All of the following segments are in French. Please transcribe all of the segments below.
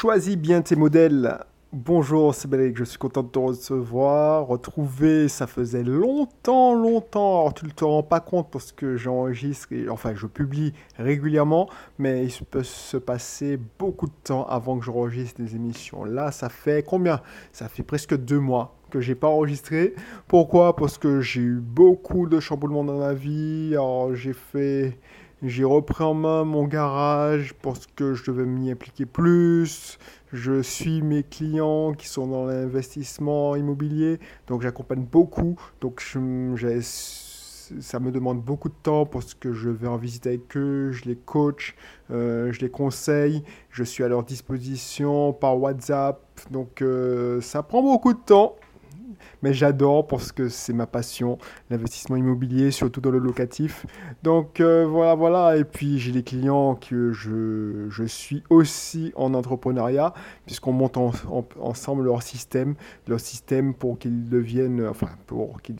Choisis bien tes modèles. Bonjour, c'est Belek, je suis content de te recevoir. Retrouver, ça faisait longtemps, longtemps. Alors, tu ne te rends pas compte parce que j'enregistre, enfin, je publie régulièrement, mais il peut se passer beaucoup de temps avant que j'enregistre des émissions. Là, ça fait combien? Ça fait presque deux mois que j'ai pas enregistré. Pourquoi? Parce que j'ai eu beaucoup de chamboulements dans ma vie. Alors, j'ai fait j'ai repris en main mon garage parce que je devais m'y impliquer plus. Je suis mes clients qui sont dans l'investissement immobilier, donc j'accompagne beaucoup. Donc ça me demande beaucoup de temps parce que je vais en visite avec eux, je les coach, euh, je les conseille, je suis à leur disposition par WhatsApp. Donc euh, ça prend beaucoup de temps mais j'adore parce que c'est ma passion, l'investissement immobilier, surtout dans le locatif. Donc euh, voilà, voilà. Et puis j'ai des clients que je, je, suis aussi en entrepreneuriat, puisqu'on monte ensemble leur système, leur système pour qu'ils deviennent, enfin, pour, qu'ils,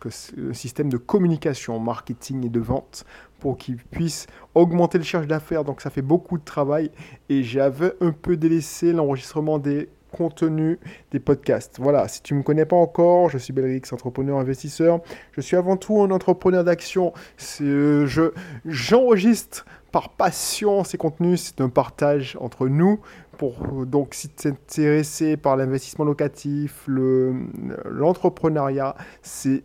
que le système de communication, marketing et de vente pour qu'ils puissent augmenter le charge d'affaires. Donc ça fait beaucoup de travail et j'avais un peu délaissé l'enregistrement des contenu des podcasts. Voilà, si tu ne me connais pas encore, je suis Belrix, entrepreneur investisseur. Je suis avant tout un entrepreneur d'action. Euh, je j'enregistre par passion ces contenus, c'est un partage entre nous donc, si tu es intéressé par l'investissement locatif, l'entrepreneuriat,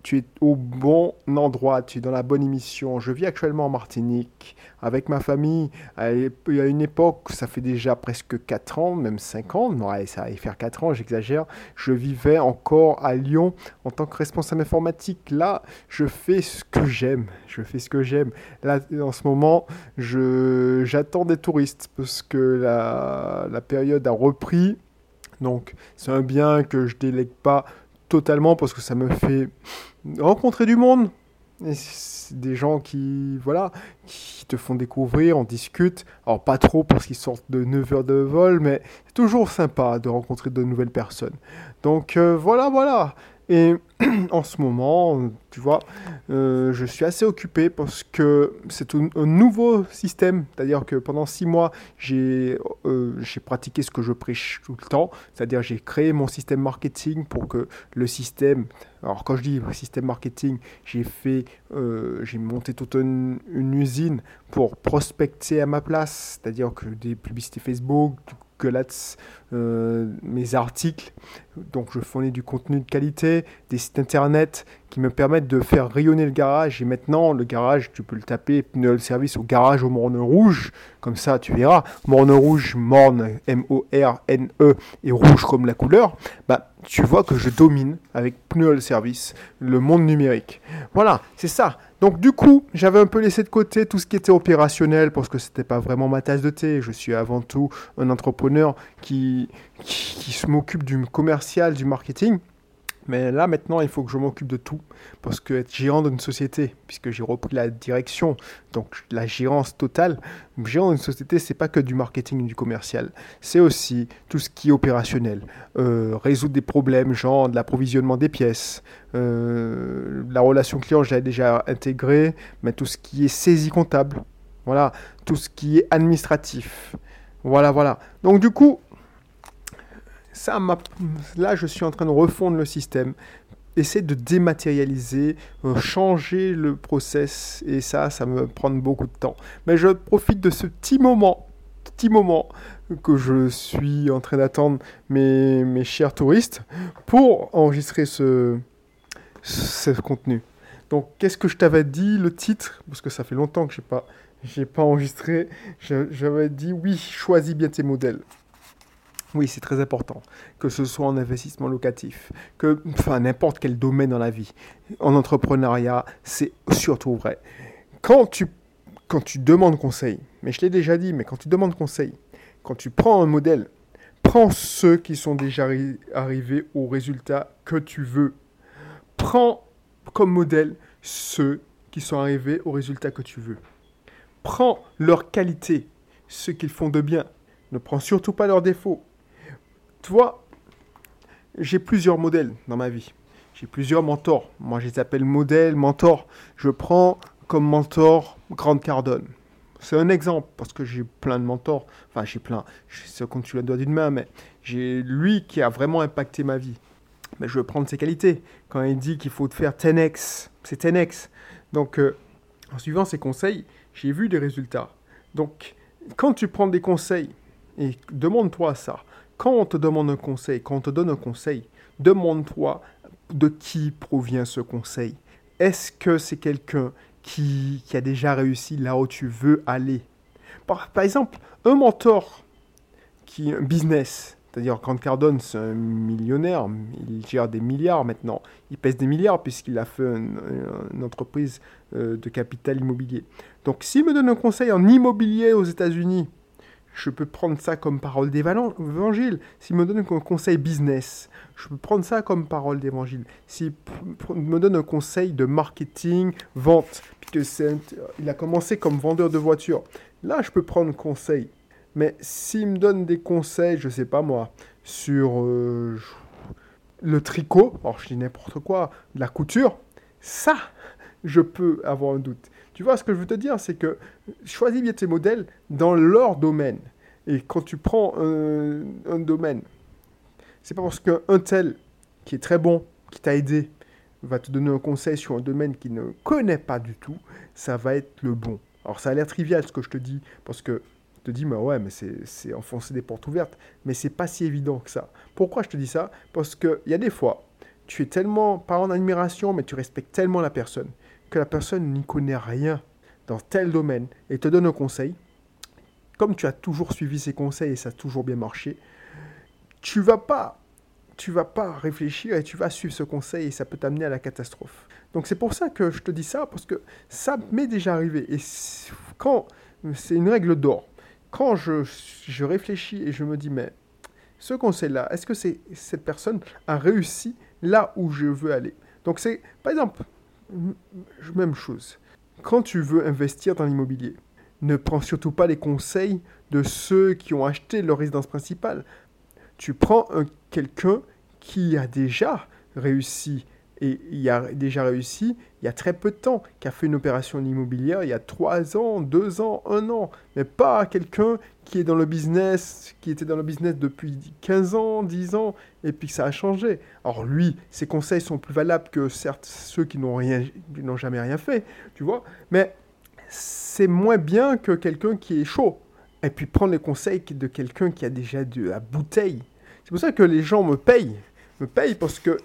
tu es au bon endroit, tu es dans la bonne émission. Je vis actuellement en Martinique avec ma famille. A une époque, ça fait déjà presque 4 ans, même 5 ans, ouais, ça va faire 4 ans, j'exagère. Je vivais encore à Lyon en tant que responsable informatique. Là, je fais ce que j'aime. Je fais ce que j'aime. Là, en ce moment, j'attends des touristes parce que la, la période a repris. Donc c'est un bien que je délègue pas totalement parce que ça me fait rencontrer du monde. Des gens qui, voilà, qui te font découvrir, on discute. Alors pas trop parce qu'ils sortent de 9 heures de vol, mais c'est toujours sympa de rencontrer de nouvelles personnes. Donc euh, voilà, voilà. Et en ce moment, tu vois, euh, je suis assez occupé parce que c'est un, nouveau système. C'est-à-dire que pendant six mois, j'ai euh, pratiqué ce que je prêche tout le temps. C'est-à-dire j'ai créé mon système marketing pour que le système... Alors quand je dis système marketing, j'ai fait, euh, j'ai monté toute une, usine pour prospecter à ma place. C'est-à-dire que des publicités Facebook, Ads, euh, mes articles. Donc je fournis du contenu de qualité, des sites internet qui me permettent de faire rayonner le garage. Et maintenant, le garage, tu peux le taper, pneu service au garage au morne rouge. Comme ça, tu verras. Morne rouge, morne, M-O-R-N-E, et rouge comme la couleur. Bah, tu vois que je domine avec pneu service le monde numérique. Voilà, c'est ça. Donc du coup, j'avais un peu laissé de côté tout ce qui était opérationnel parce que c'était pas vraiment ma tasse de thé. Je suis avant tout un entrepreneur qui, qui, qui m'occupe du commercial, du marketing. Mais là, maintenant, il faut que je m'occupe de tout. Parce que être gérant d'une société, puisque j'ai repris la direction, donc la gérance totale, gérant d'une société, c'est pas que du marketing et du commercial. C'est aussi tout ce qui est opérationnel. Euh, résoudre des problèmes, genre de l'approvisionnement des pièces. Euh, la relation client, j'ai déjà intégré. Mais tout ce qui est saisie comptable. Voilà. Tout ce qui est administratif. Voilà, voilà. Donc, du coup, là, je suis en train de refondre le système, essayer de dématérialiser, euh, changer le process, et ça, ça me prend beaucoup de temps. Mais je profite de ce petit moment, petit moment que je suis en train d'attendre mes, chers touristes pour enregistrer ce, ce contenu. Donc, qu'est-ce que je t'avais dit, le titre? Parce que ça fait longtemps que je n'ai pas, pas enregistré. J'avais dit, oui, choisis bien tes modèles. Oui, c'est très important, que ce soit en investissement locatif, que, enfin, n'importe quel domaine dans la vie. En entrepreneuriat, c'est surtout vrai. Quand tu, quand tu demandes conseil, mais je l'ai déjà dit, mais quand tu demandes conseil, quand tu prends un modèle, prends ceux qui sont déjà arrivés au résultat que tu veux. Prends comme modèle ceux qui sont arrivés au résultat que tu veux. Prends leur qualité, ce qu'ils font de bien. Ne prends surtout pas leurs défauts. Tu vois, j'ai plusieurs modèles dans ma vie. J'ai plusieurs mentors. Moi, je les appelle modèles, mentors. Je prends comme mentor Grande Cardone. c'est un exemple, parce que j'ai plein de mentors. Enfin, j'ai plein. C'est compte tu le doigt d'une main, mais j'ai lui qui a vraiment impacté ma vie. Mais je veux prendre ses qualités. Quand il dit qu'il faut faire 10x, c'est 10x. Donc, euh, en suivant ses conseils, j'ai vu des résultats. Donc, quand tu prends des conseils, et demande-toi ça, quand on te demande un conseil, quand on te donne un conseil, demande-toi de qui provient ce conseil. Est-ce que c'est quelqu'un qui, a déjà réussi là où tu veux aller? Par, exemple, un mentor qui un business, c'est-à-dire quand Cardone, c'est un millionnaire, il gère des milliards maintenant, il pèse des milliards puisqu'il a fait une, entreprise euh, de capital immobilier. Donc s'il me donne un conseil en immobilier aux États-Unis, je peux prendre ça comme parole d'évangile. S'il me donne un conseil business, je peux prendre ça comme parole d'évangile. S'il me donne un conseil de marketing, vente, puisque il a commencé comme vendeur de voitures, là je peux prendre conseil. Mais s'il me donne des conseils, je sais pas moi, sur euh, le tricot, alors je dis n'importe quoi, la couture, ça, je peux avoir un doute. Tu vois, ce que je veux te dire, c'est que choisis bien tes modèles dans leur domaine. Et quand tu prends un, domaine, c'est pas parce qu'un tel qui est très bon, qui t'a aidé, va te donner un conseil sur un domaine qu'il ne connaît pas du tout, ça va être le bon. Alors ça a l'air trivial ce que je te dis, parce que je te dis, mais ouais, mais c'est enfoncer des portes ouvertes, mais c'est pas si évident que ça. Pourquoi je te dis ça? Parce qu'il y a des fois, tu es tellement, pas en admiration, mais tu respectes tellement la personne, la personne n'y connaît rien dans tel domaine et te donne un conseil, comme tu as toujours suivi ses conseils et ça a toujours bien marché, tu vas pas tu vas pas réfléchir et tu vas suivre ce conseil et ça peut t'amener à la catastrophe. Donc c'est pour ça que je te dis ça parce que ça m'est déjà arrivé et quand c'est une règle d'or. Quand je, je réfléchis et je me dis mais ce conseil-là, est-ce que c'est cette personne a réussi là où je veux aller? Donc c'est par exemple même chose. Quand tu veux investir dans l'immobilier, ne prends surtout pas les conseils de ceux qui ont acheté leur résidence principale. Tu prends quelqu'un qui a déjà réussi et il a déjà réussi il y a très peu de temps, qui a fait une opération immobilière il y a 3 ans, 2 ans, 1 an, mais pas quelqu'un qui est dans le business, qui était dans le business depuis 15 ans, 10 ans, et puis ça a changé. Alors lui, ses conseils sont plus valables que certes ceux qui n'ont rien, n'ont jamais rien fait, tu vois, mais c'est moins bien que quelqu'un qui est chaud. Et puis prendre les conseils de quelqu'un qui a déjà de la bouteille. C'est pour ça que les gens me payent. Me payent parce que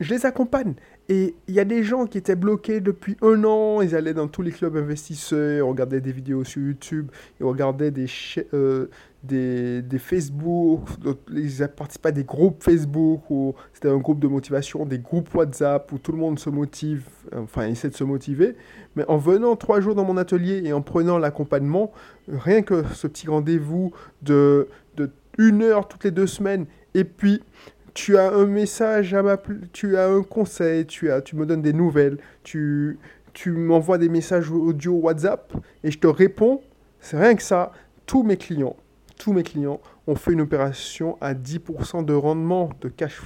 je les accompagne. Et il y a des gens qui étaient bloqués depuis un an, ils allaient dans tous les clubs investisseurs, ils regardaient des vidéos sur YouTube, ils regardaient des, euh, des, Facebook, ils participaient à des groupes Facebook, où c'était un groupe de motivation, des groupes WhatsApp, où tout le monde se motive, enfin essaie de se motiver. Mais en venant trois jours dans mon atelier et en prenant l'accompagnement, rien que ce petit rendez-vous de, de une heure toutes les deux semaines, et puis tu as un message à tu as un conseil, tu, as, tu me donnes des nouvelles, tu, tu m'envoies des messages audio WhatsApp et je te réponds. C'est rien que ça. Tous mes clients, tous mes clients ont fait une opération à 10% de rendement, de cash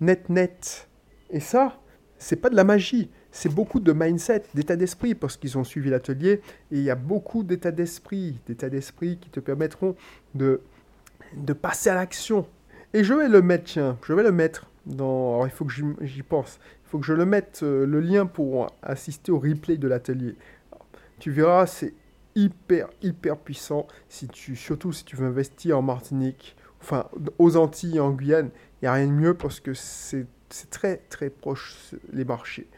net net. Et ça, c'est pas de la magie, c'est beaucoup de mindset, d'état d'esprit, parce qu'ils ont suivi l'atelier, et il y a beaucoup d'état d'esprit, d'état d'esprit qui te permettront de, de passer à l'action. Et je vais le mettre, tiens, je vais le mettre dans... Alors, il faut que j'y pense. Il faut que je le mette, euh, le lien pour assister au replay de l'atelier. Tu verras, c'est hyper, hyper puissant, si tu, surtout si tu veux investir en Martinique, enfin aux Antilles, en Guyane, il n'y a rien de mieux parce que c'est très, très proche, les marchés.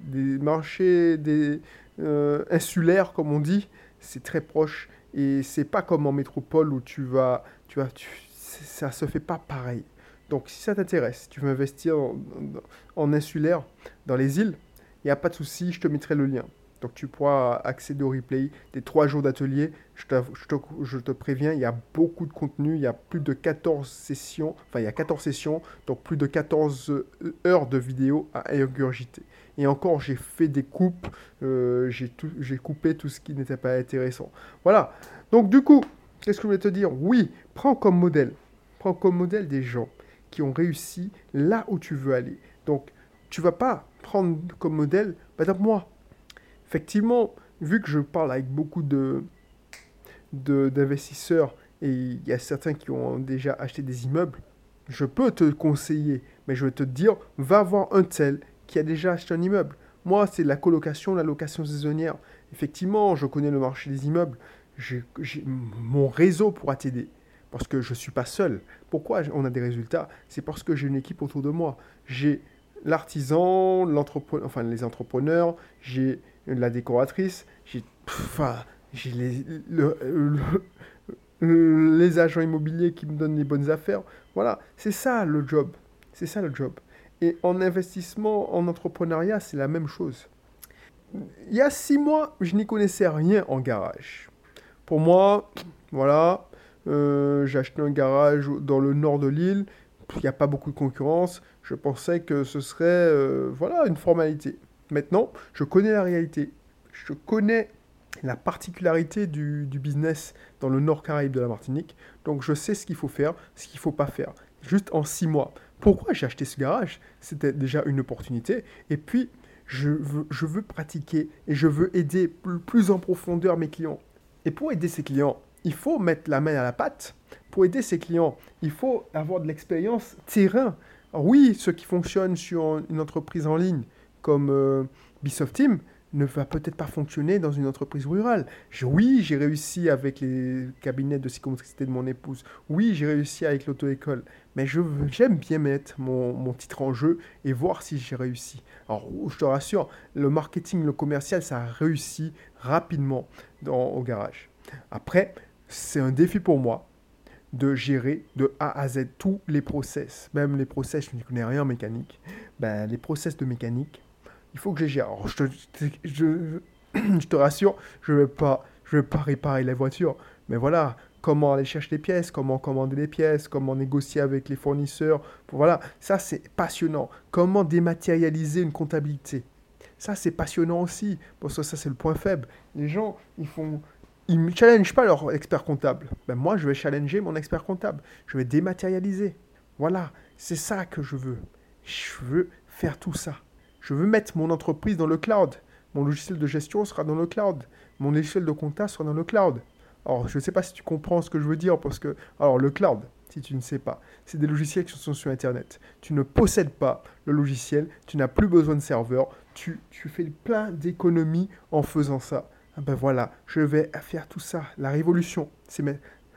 Des marchés des, euh, insulaires, comme on dit, c'est très proche. Et c'est pas comme en métropole où tu vas, tu vas, ça se fait pas pareil. Donc si ça t'intéresse, tu veux investir en, insulaire dans les îles, il n'y a pas de souci, je te mettrai le lien. Donc tu pourras accéder au replay des trois jours d'atelier. Je, je, te, préviens, il y a beaucoup de contenu, il y a plus de 14 sessions, enfin il y a 14 sessions, donc plus de 14 euh, heures de vidéos à ingurgiter. Et encore, j'ai fait des coupes, euh, j'ai coupé tout ce qui n'était pas intéressant. Voilà, donc du coup, qu'est-ce que je voulais te dire? Oui, prends comme modèle Prends comme modèle des gens qui ont réussi là où tu veux aller. Donc, tu vas pas prendre comme modèle, par exemple, moi. Effectivement, vu que je parle avec beaucoup de d'investisseurs et il y a certains qui ont déjà acheté des immeubles, je peux te conseiller, mais je vais te dire, va voir un tel qui a déjà acheté un immeuble. Moi, c'est la colocation, la location saisonnière. Effectivement, je connais le marché des immeubles. Mon réseau pourra t'aider. Parce que je ne suis pas seul. Pourquoi on a des résultats? C'est parce que j'ai une équipe autour de moi. J'ai l'artisan, enfin les entrepreneurs, j'ai la décoratrice, j'ai enfin, les, les agents immobiliers qui me donnent les bonnes affaires. Voilà, c'est ça le job. C'est ça le job. Et en investissement, en entrepreneuriat, c'est la même chose. Il y a six mois, je n'y connaissais rien en garage. Pour moi, voilà, euh, j'ai acheté un garage dans le nord de l'île. Il n'y a pas beaucoup de concurrence. Je pensais que ce serait euh, voilà, une formalité. Maintenant, je connais la réalité. Je connais la particularité du, business dans le nord Caraïbe de la Martinique. Donc je sais ce qu'il faut faire, ce qu'il ne faut pas faire. Juste en six mois. Pourquoi j'ai acheté ce garage? C'était déjà une opportunité. Et puis, je veux pratiquer et je veux aider plus en profondeur mes clients. Et pour aider ces clients, il faut mettre la main à la pâte. Pour aider ses clients, il faut avoir de l'expérience terrain. oui, ce qui fonctionne sur une entreprise en ligne comme euh, Bisoft Team ne va peut-être pas fonctionner dans une entreprise rurale. oui, j'ai réussi avec les cabinets de psychomotricité de mon épouse. Oui, j'ai réussi avec l'auto-école. Mais j'aime bien mettre mon, mon, titre en jeu et voir si j'ai réussi. Alors, je te rassure, le marketing, le commercial, ça a réussi rapidement dans, au garage. Après, c'est un défi pour moi de gérer de A à Z tous les process. Même les process, je ne connais rien en mécanique. Ben, les process de mécanique, il faut que je gère. Je, te, rassure, je ne vais, pas, vais pas réparer la voiture. Mais voilà, comment aller chercher les pièces, comment commander les pièces, comment négocier avec les fournisseurs. Voilà, ça c'est passionnant. Comment dématérialiser une comptabilité? Ça c'est passionnant aussi, parce que ça c'est le point faible. Les gens, ils font, ils ne challengent pas leur expert comptable. Ben moi, je vais challenger mon expert comptable. Je vais dématérialiser. Voilà, c'est ça que je veux. Je veux faire tout ça. Je veux mettre mon entreprise dans le cloud. Mon logiciel de gestion sera dans le cloud. Mon logiciel de compta sera dans le cloud. Alors, je ne sais pas si tu comprends ce que je veux dire, parce que, alors, le cloud, si tu ne sais pas, c'est des logiciels qui sont sur Internet. Tu ne possèdes pas le logiciel, tu n'as plus besoin de serveur, tu, fais plein d'économies en faisant ça. Ah ben voilà, je vais faire tout ça. La révolution, c'est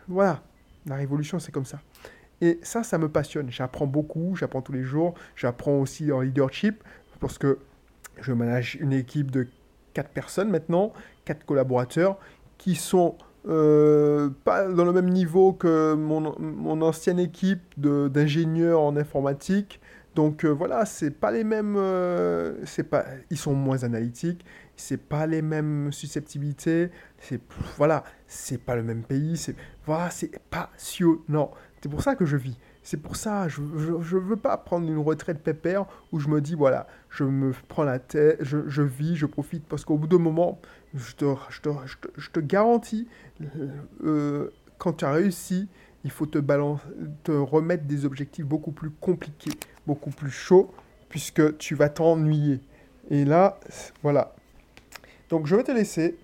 voilà, la révolution, c'est comme ça. Et ça, ça me passionne. J'apprends beaucoup, j'apprends tous les jours. J'apprends aussi en leadership parce que je manage une équipe de quatre personnes maintenant, quatre collaborateurs qui sont euh, pas dans le même niveau que mon, mon ancienne équipe d'ingénieurs en informatique. Donc euh, voilà, c'est pas les mêmes, euh, pas, ils sont moins analytiques, c'est pas les mêmes susceptibilités, c'est voilà, pas le même pays, c'est voilà, c'est passionnant. C'est pour ça que je vis. C'est pour ça, je, je, veux pas prendre une retraite pépère où je me dis voilà, je me prends la tête, je, vis, je profite parce qu'au bout d'un moment, je te, garantis, euh, quand tu as réussi, il faut te, te remettre des objectifs beaucoup plus compliqués, beaucoup plus chauds, puisque tu vas t'ennuyer. Et là, voilà, donc je vais te laisser.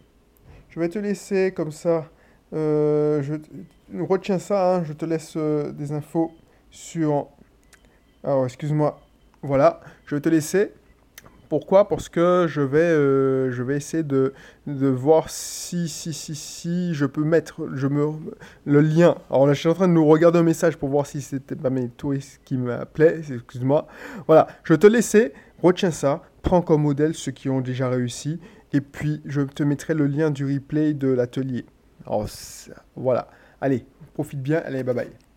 Je vais te laisser comme ça. Euh, je retiens ça. Hein. je te laisse euh, des infos sur. Alors excuse-moi. Voilà. Je vais te laisser. Pourquoi? Parce que je vais, euh, je vais essayer de, de voir si, si, si, si je peux mettre je me, le lien. Alors là, je suis en train de nous regarder un message pour voir si c'était pas mes touristes qui m'appelaient. Excuse-moi. Voilà, je vais te laisser. Retiens ça. Prends comme modèle ceux qui ont déjà réussi. Et puis, je te mettrai le lien du replay de l'atelier. Voilà. Allez, profite bien. Allez, bye bye.